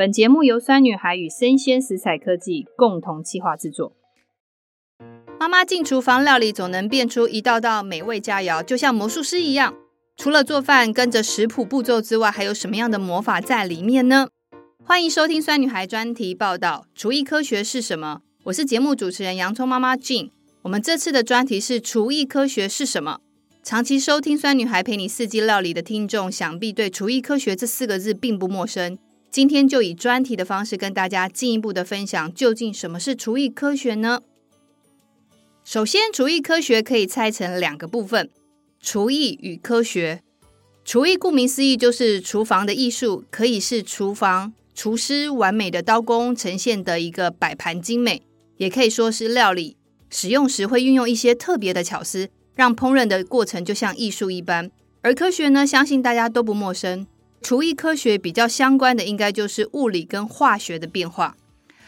本节目由酸女孩与生鲜食材科技共同企划制作。妈妈进厨房料理，总能变出一道道美味佳肴，就像魔术师一样。除了做饭跟着食谱步骤之外，还有什么样的魔法在里面呢？欢迎收听酸女孩专题报道：厨艺科学是什么？我是节目主持人洋葱妈妈 Jing。我们这次的专题是厨艺科学是什么？长期收听酸女孩陪你四季料理的听众，想必对厨艺科学这四个字并不陌生。今天就以专题的方式跟大家进一步的分享，究竟什么是厨艺科学呢？首先，厨艺科学可以拆成两个部分：厨艺与科学。厨艺顾名思义就是厨房的艺术，可以是厨房厨师完美的刀工呈现的一个摆盘精美，也可以说是料理使用时会运用一些特别的巧思，让烹饪的过程就像艺术一般。而科学呢，相信大家都不陌生。厨艺科学比较相关的，应该就是物理跟化学的变化。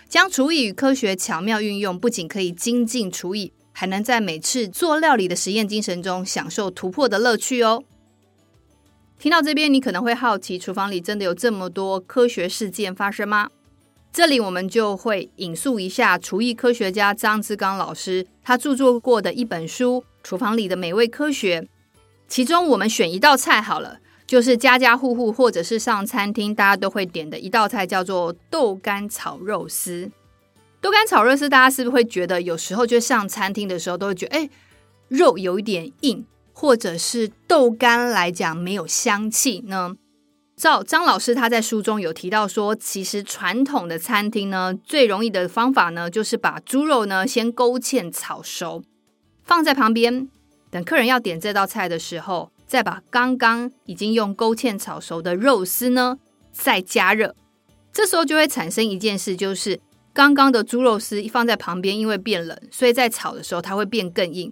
将厨艺与科学巧妙运用，不仅可以精进厨艺，还能在每次做料理的实验精神中享受突破的乐趣哦。听到这边，你可能会好奇，厨房里真的有这么多科学事件发生吗？这里我们就会引述一下厨艺科学家张志刚老师他著作过的一本书《厨房里的美味科学》，其中我们选一道菜好了。就是家家户户或者是上餐厅，大家都会点的一道菜，叫做豆干炒肉丝。豆干炒肉丝，大家是不是会觉得有时候就上餐厅的时候都会觉得，哎，肉有一点硬，或者是豆干来讲没有香气呢？照张老师他在书中有提到说，其实传统的餐厅呢，最容易的方法呢，就是把猪肉呢先勾芡炒熟，放在旁边，等客人要点这道菜的时候。再把刚刚已经用勾芡炒熟的肉丝呢，再加热，这时候就会产生一件事，就是刚刚的猪肉丝一放在旁边，因为变冷，所以在炒的时候它会变更硬。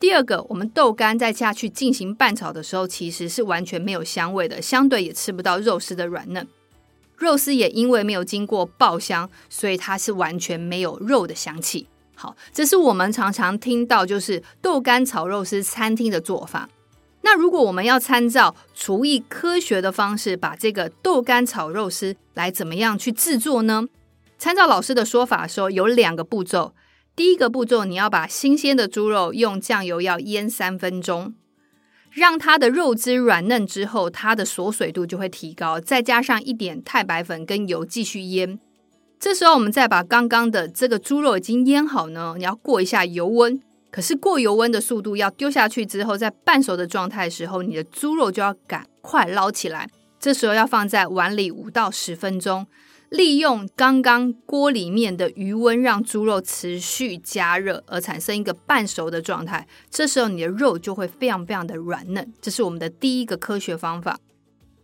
第二个，我们豆干再下去进行拌炒的时候，其实是完全没有香味的，相对也吃不到肉丝的软嫩。肉丝也因为没有经过爆香，所以它是完全没有肉的香气。好，这是我们常常听到就是豆干炒肉丝餐厅的做法。那如果我们要参照厨艺科学的方式，把这个豆干炒肉丝来怎么样去制作呢？参照老师的说法说，有两个步骤。第一个步骤，你要把新鲜的猪肉用酱油要腌三分钟，让它的肉汁软嫩之后，它的锁水度就会提高。再加上一点太白粉跟油继续腌。这时候我们再把刚刚的这个猪肉已经腌好呢，你要过一下油温。可是过油温的速度要丢下去之后，在半熟的状态时候，你的猪肉就要赶快捞起来。这时候要放在碗里五到十分钟，利用刚刚锅里面的余温，让猪肉持续加热，而产生一个半熟的状态。这时候你的肉就会非常非常的软嫩。这是我们的第一个科学方法。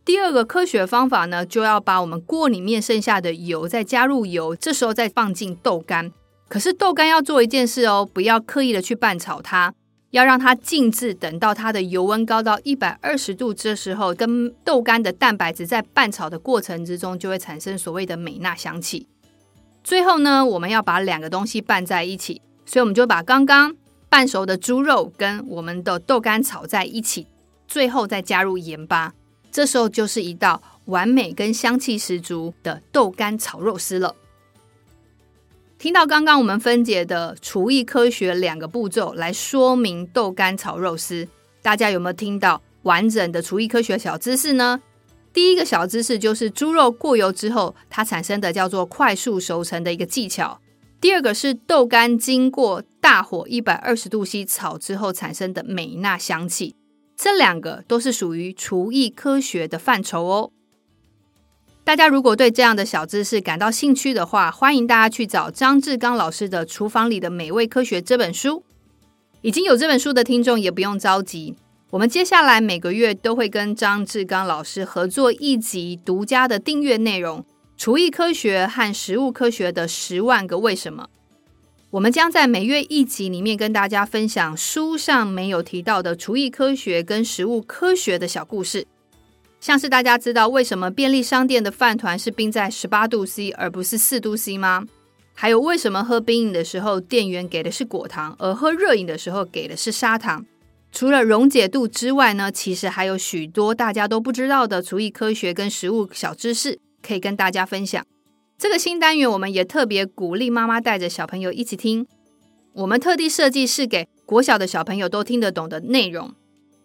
第二个科学方法呢，就要把我们锅里面剩下的油再加入油，这时候再放进豆干。可是豆干要做一件事哦，不要刻意的去拌炒它，要让它静置，等到它的油温高到一百二十度，这时候跟豆干的蛋白质在拌炒的过程之中，就会产生所谓的美纳香气。最后呢，我们要把两个东西拌在一起，所以我们就把刚刚拌熟的猪肉跟我们的豆干炒在一起，最后再加入盐巴，这时候就是一道完美跟香气十足的豆干炒肉丝了。听到刚刚我们分解的厨艺科学两个步骤来说明豆干炒肉丝，大家有没有听到完整的厨艺科学小知识呢？第一个小知识就是猪肉过油之后，它产生的叫做快速熟成的一个技巧。第二个是豆干经过大火一百二十度 C 炒之后产生的美纳香气，这两个都是属于厨艺科学的范畴哦。大家如果对这样的小知识感到兴趣的话，欢迎大家去找张志刚老师的《厨房里的美味科学》这本书。已经有这本书的听众也不用着急，我们接下来每个月都会跟张志刚老师合作一集独家的订阅内容——厨艺科学和食物科学的十万个为什么。我们将在每月一集里面跟大家分享书上没有提到的厨艺科学跟食物科学的小故事。像是大家知道为什么便利商店的饭团是冰在十八度 C 而不是四度 C 吗？还有为什么喝冰饮的时候店员给的是果糖，而喝热饮的时候给的是砂糖？除了溶解度之外呢，其实还有许多大家都不知道的厨艺科学跟食物小知识可以跟大家分享。这个新单元，我们也特别鼓励妈妈带着小朋友一起听。我们特地设计是给国小的小朋友都听得懂的内容。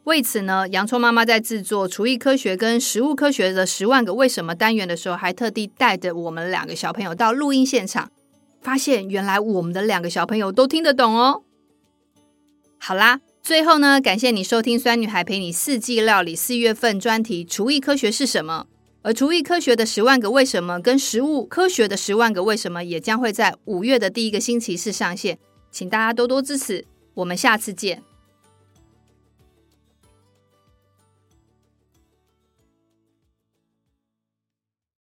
为此呢，洋葱妈妈在制作厨艺科学跟食物科学的十万个为什么单元的时候，还特地带着我们两个小朋友到录音现场，发现原来我们的两个小朋友都听得懂哦。好啦，最后呢，感谢你收听酸女孩陪你四季料理四月份专题厨艺科学是什么。而厨艺科学的十万个为什么跟食物科学的十万个为什么也将会在五月的第一个星期四上线，请大家多多支持，我们下次见。